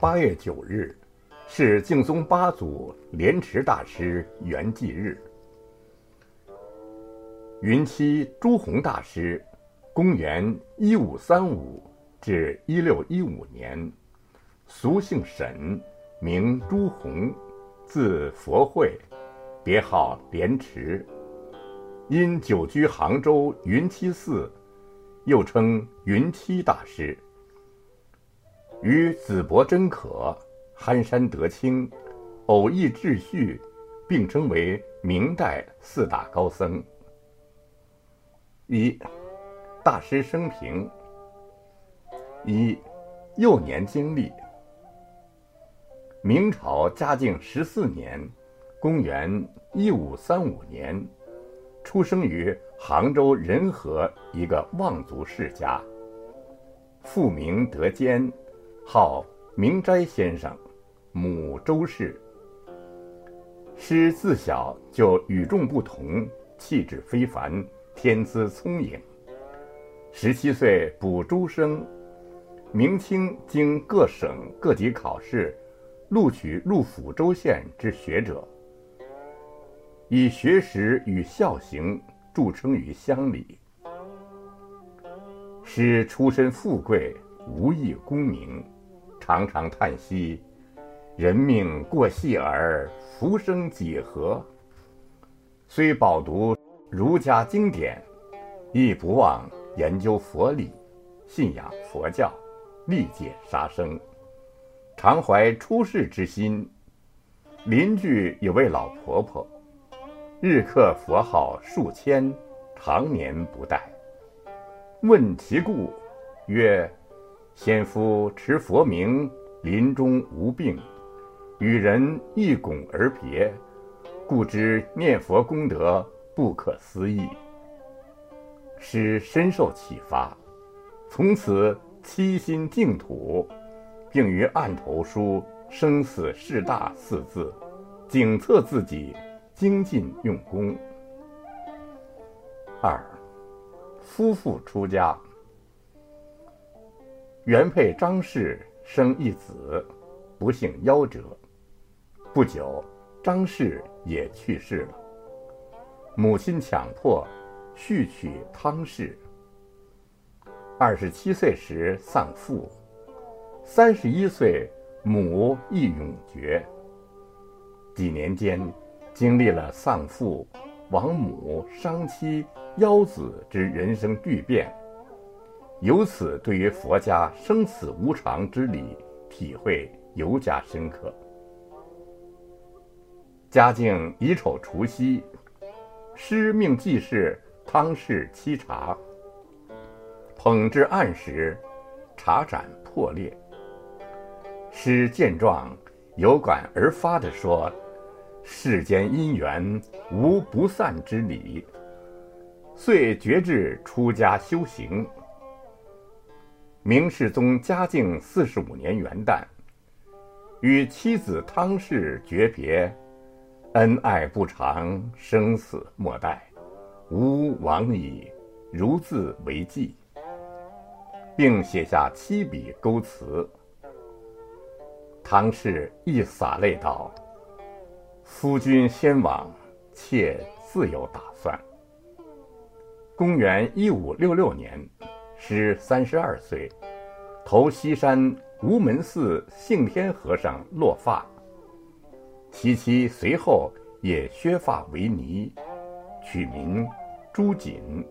八月九日是净宗八祖莲池大师圆寂日。云栖朱宏大师，公元一五三五至一六一五年，俗姓沈，名朱宏，字佛慧，别号莲池。因久居杭州云栖寺，又称云栖大师。与子伯真可、憨山德清、偶益智旭并称为明代四大高僧。一、大师生平。一、幼年经历。明朝嘉靖十四年（公元一五三五年），出生于杭州仁和一个望族世家。父名德坚。号明斋先生，母周氏。师自小就与众不同，气质非凡，天资聪颖。十七岁补诸生，明清经各省各级考试，录取入抚州县之学者。以学识与孝行著称于乡里。师出身富贵，无艺功名。常常叹息：“人命过隙耳，浮生几何？”虽饱读儒家经典，亦不忘研究佛理，信仰佛教，历戒杀生，常怀出世之心。邻居有位老婆婆，日刻佛号数千，常年不怠。问其故，曰：先夫持佛名，临终无病，与人一拱而别，故知念佛功德不可思议。师深受启发，从此七心净土，并于案头书“生死事大”四字，警策自己精进用功。二，夫妇出家。原配张氏生一子，不幸夭折。不久，张氏也去世了。母亲强迫续娶汤氏。二十七岁时丧父，三十一岁母亦永绝。几年间，经历了丧父、亡母、伤妻、夭子之人生巨变。由此，对于佛家生死无常之理体会尤加深刻。嘉靖乙丑除夕，师命济世汤氏沏茶，捧至案时，茶盏破裂。师见状，有感而发地说：“世间因缘无不散之理。”遂决志出家修行。明世宗嘉靖四十五年元旦，与妻子汤氏诀别，恩爱不长，生死莫待，吾往矣，如字为记，并写下七笔勾词。汤氏一洒泪道：“夫君先往，妾自有打算。”公元一五六六年。师三十二岁，投西山无门寺幸天和尚落发，其妻随后也削发为尼，取名朱瑾，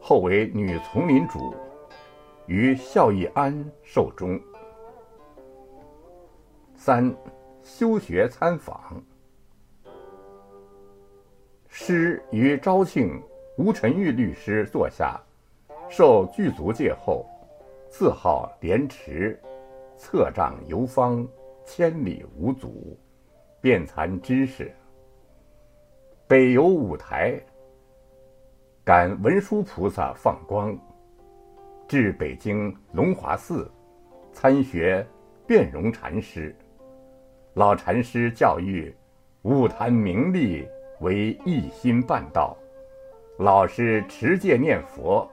后为女丛林主，于孝义庵寿终。三，修学参访。师于昭庆吴辰玉律师座下。受具足戒后，自号莲池，策杖游方，千里无阻，遍残知识。北游五台，感文殊菩萨放光，至北京龙华寺，参学辩融禅师。老禅师教育，勿贪名利，为一心办道。老师持戒念佛。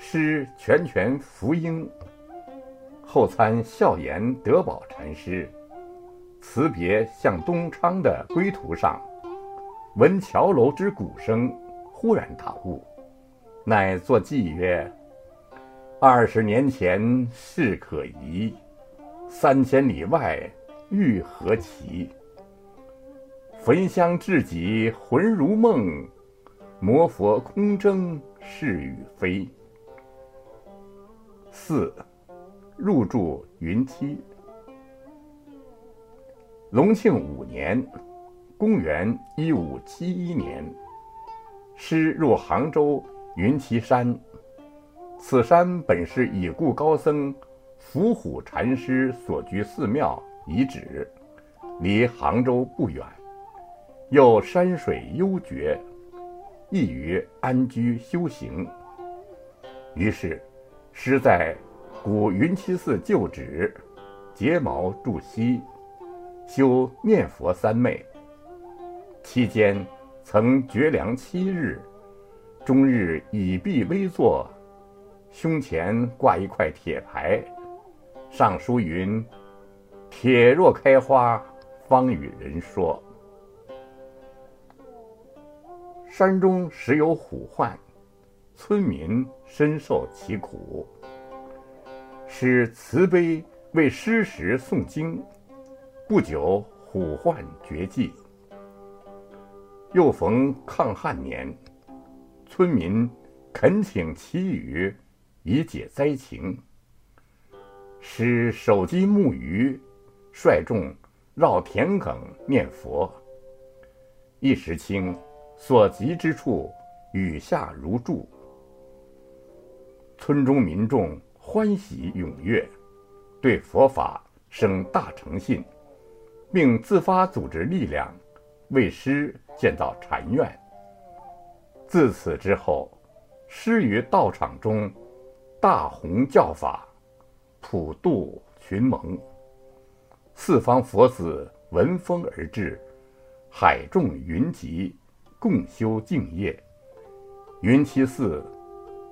师全权福音，后参孝严德宝禅师辞别向东昌的归途上，闻桥楼之鼓声，忽然大悟，乃作偈曰：“二十年前事可疑，三千里外欲何其？焚香至己魂如梦，魔佛空争是与非。”四。入住云栖。隆庆五年，公元一五七一年，师入杭州云栖山。此山本是已故高僧伏虎禅师所居寺庙遗址，离杭州不远，又山水幽绝，易于安居修行。于是，师在。古云栖寺旧址，结毛筑西，修念佛三昧。期间曾绝粮七日，终日倚壁微坐，胸前挂一块铁牌，上书云：“铁若开花，方与人说。”山中时有虎患，村民深受其苦。使慈悲为施食诵经，不久虎患绝迹。又逢抗旱年，村民恳请祈雨以解灾情。使手机木鱼，率众绕田埂念佛。一时清，所及之处雨下如注。村中民众。欢喜踊跃，对佛法生大诚信，并自发组织力量，为师建造禅院。自此之后，师于道场中大弘教法，普度群蒙，四方佛子闻风而至，海众云集，共修净业。云栖寺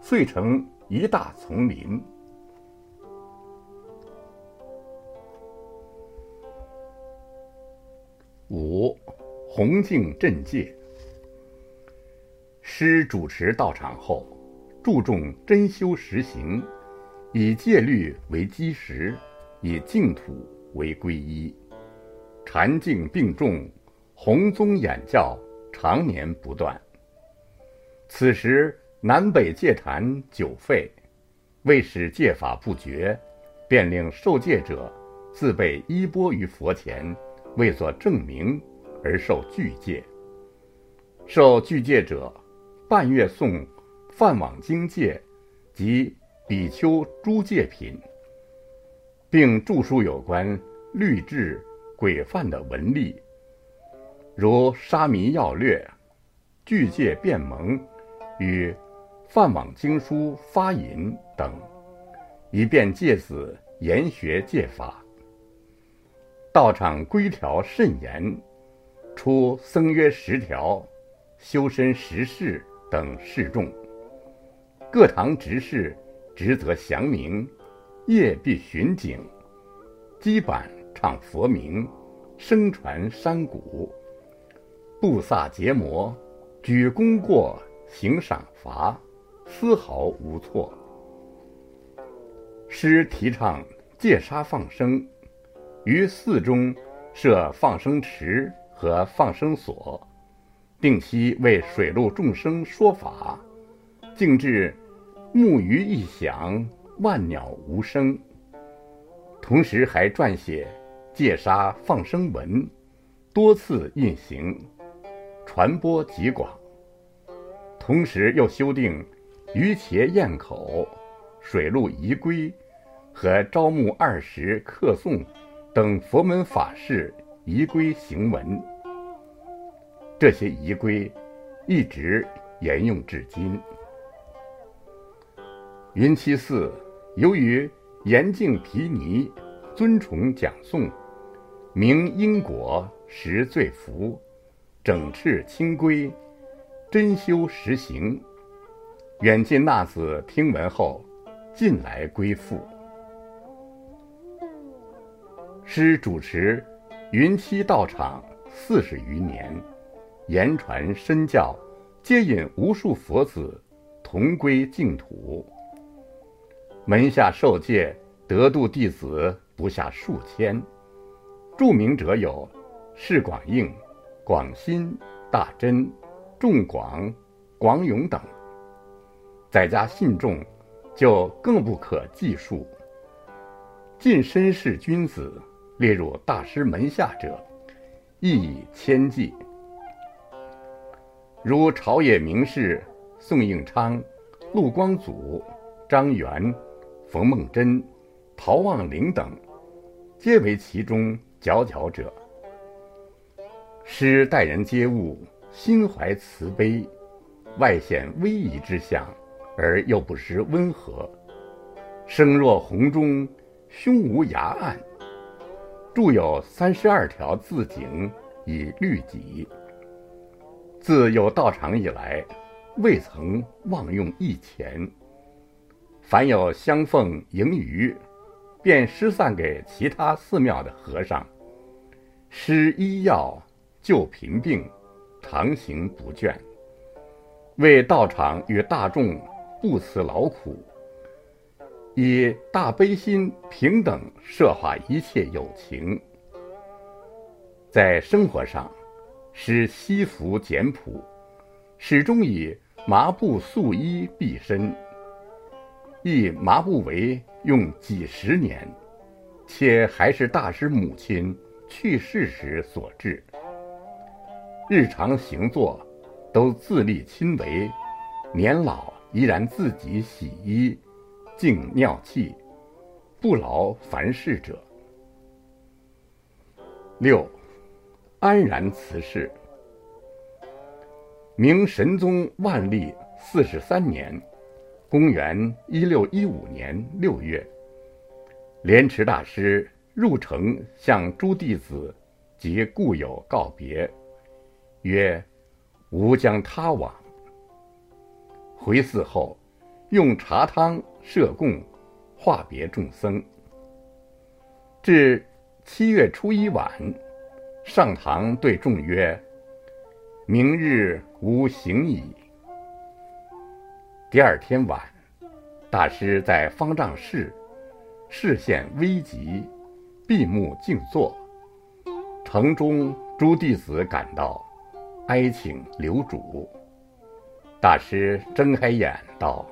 遂成一大丛林。五，弘净镇戒。师主持道场后，注重真修实行，以戒律为基石，以净土为皈依，禅净并重，弘宗演教常年不断。此时南北戒坛久废，为使戒法不绝，便令受戒者自备衣钵于佛前。为作证明而受具戒，受具戒者，半月诵《梵网经戒》及比丘诸戒品，并著书有关律制规范的文例，如《沙弥要略》《具戒辩蒙》与《泛网经书发引》等，以便借此研学戒法。道场规条甚严，出僧约十条，修身十事等示众。各堂执事职责详明，夜必巡警，基板唱佛名，声传山谷，布萨结魔，举功过，行赏罚，丝毫无错。师提倡戒杀放生。于寺中设放生池和放生所，定期为水陆众生说法，静至木鱼一响，万鸟无声。同时还撰写戒杀放生文，多次印行，传播极广。同时又修订于茄咽口、水陆仪规和朝暮二时客诵。等佛门法事仪规行文，这些仪规一直沿用至今。云栖寺由于严净毗尼，尊崇讲诵，明因果，实罪福，整饬清规，真修实行，远近纳子听闻后，尽来归附。师主持云栖道场四十余年，言传身教，接引无数佛子同归净土。门下受戒得度弟子不下数千，著名者有释广应、广心、大真、众广、广永等。在家信众就更不可计数。近身士君子列入大师门下者，亦以千计。如朝野名士宋应昌、陆光祖、张元、冯梦真、陶望龄等，皆为其中佼佼者。师待人接物，心怀慈悲，外显威仪之相。而又不失温和，声若洪钟，胸无崖岸。著有三十二条字景以律己。自有道场以来，未曾妄用一钱。凡有香奉盈余，便施散给其他寺庙的和尚，施医药救贫病，常行不倦，为道场与大众。不辞劳苦，以大悲心平等摄化一切有情。在生活上，使西服简朴，始终以麻布素衣蔽身。一麻布围用几十年，且还是大师母亲去世时所制。日常行坐都自立亲为，年老。依然自己洗衣、净尿器，不劳凡事者。六，安然辞世。明神宗万历四十三年，公元一六一五年六月，莲池大师入城向诸弟子及故友告别，曰：“吾将他往。”回寺后，用茶汤设供，化别众僧。至七月初一晚，上堂对众曰：“明日吾行矣。”第二天晚，大师在方丈室，视线危急，闭目静坐。城中诸弟子赶到，哀请留主。大师睁开眼道：“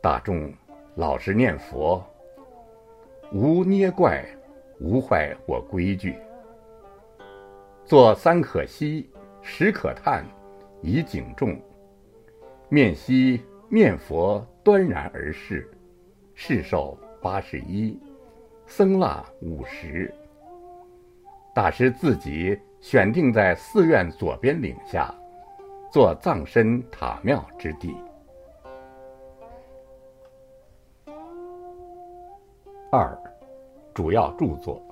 大众老实念佛，无捏怪，无坏我规矩。坐三可惜，十可叹，以警众。面西念佛端然而视，世寿八十一，僧腊五十。大师自己选定在寺院左边岭下。”做葬身塔庙之地。二，主要著作。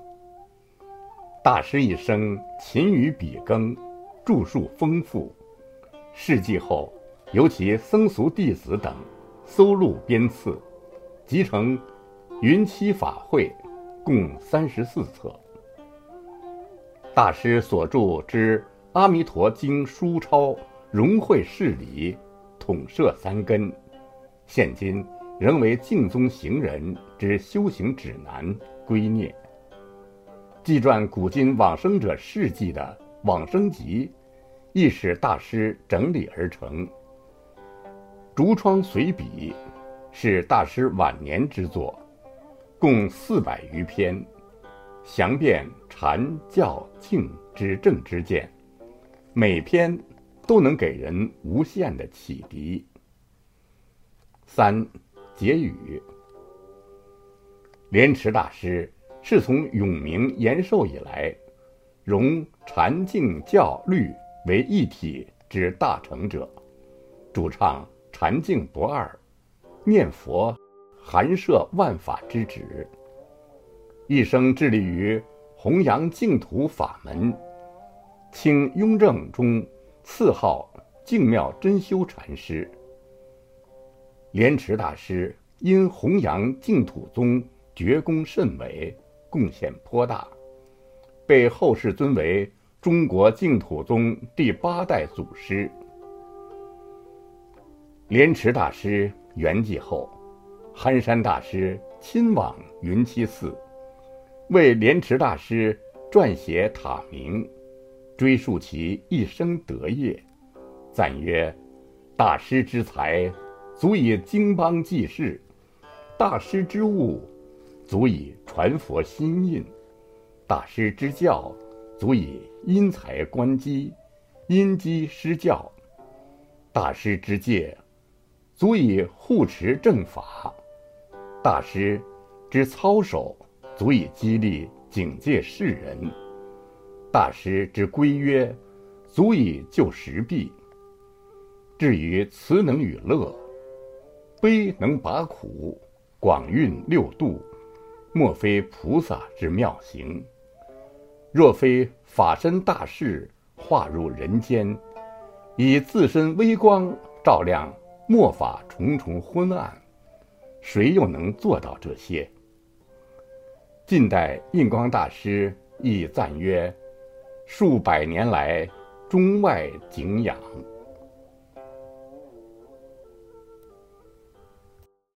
大师一生勤于笔耕，著述丰富。事迹后，由其僧俗弟子等搜录编次，集成《云栖法会》，共三十四册。大师所著之《阿弥陀经》书抄。融会事理，统摄三根，现今仍为净宗行人之修行指南归臬。记传古今往生者事迹的《往生集》，亦是大师整理而成。《竹窗随笔》是大师晚年之作，共四百余篇，详辩禅教净之正之见，每篇。都能给人无限的启迪。三结语：莲池大师是从永明延寿以来，融禅净教律为一体之大成者，主唱禅净不二，念佛含摄万法之旨，一生致力于弘扬净土法门，清雍正中。赐号净妙真修禅师。莲池大师因弘扬净土宗，绝功甚伟，贡献颇大，被后世尊为中国净土宗第八代祖师。莲池大师圆寂后，憨山大师亲往云栖寺，为莲池大师撰写塔名，追溯其一生德业，赞曰：“大师之才，足以经邦济世；大师之物，足以传佛心印；大师之教，足以因材观机，因机施教；大师之戒。”足以护持正法，大师之操守足以激励警戒世人；大师之规约足以救时弊。至于慈能与乐，悲能拔苦，广运六度，莫非菩萨之妙行。若非法身大士化入人间，以自身微光照亮。末法重重昏暗，谁又能做到这些？近代印光大师亦赞曰：数百年来，中外景仰。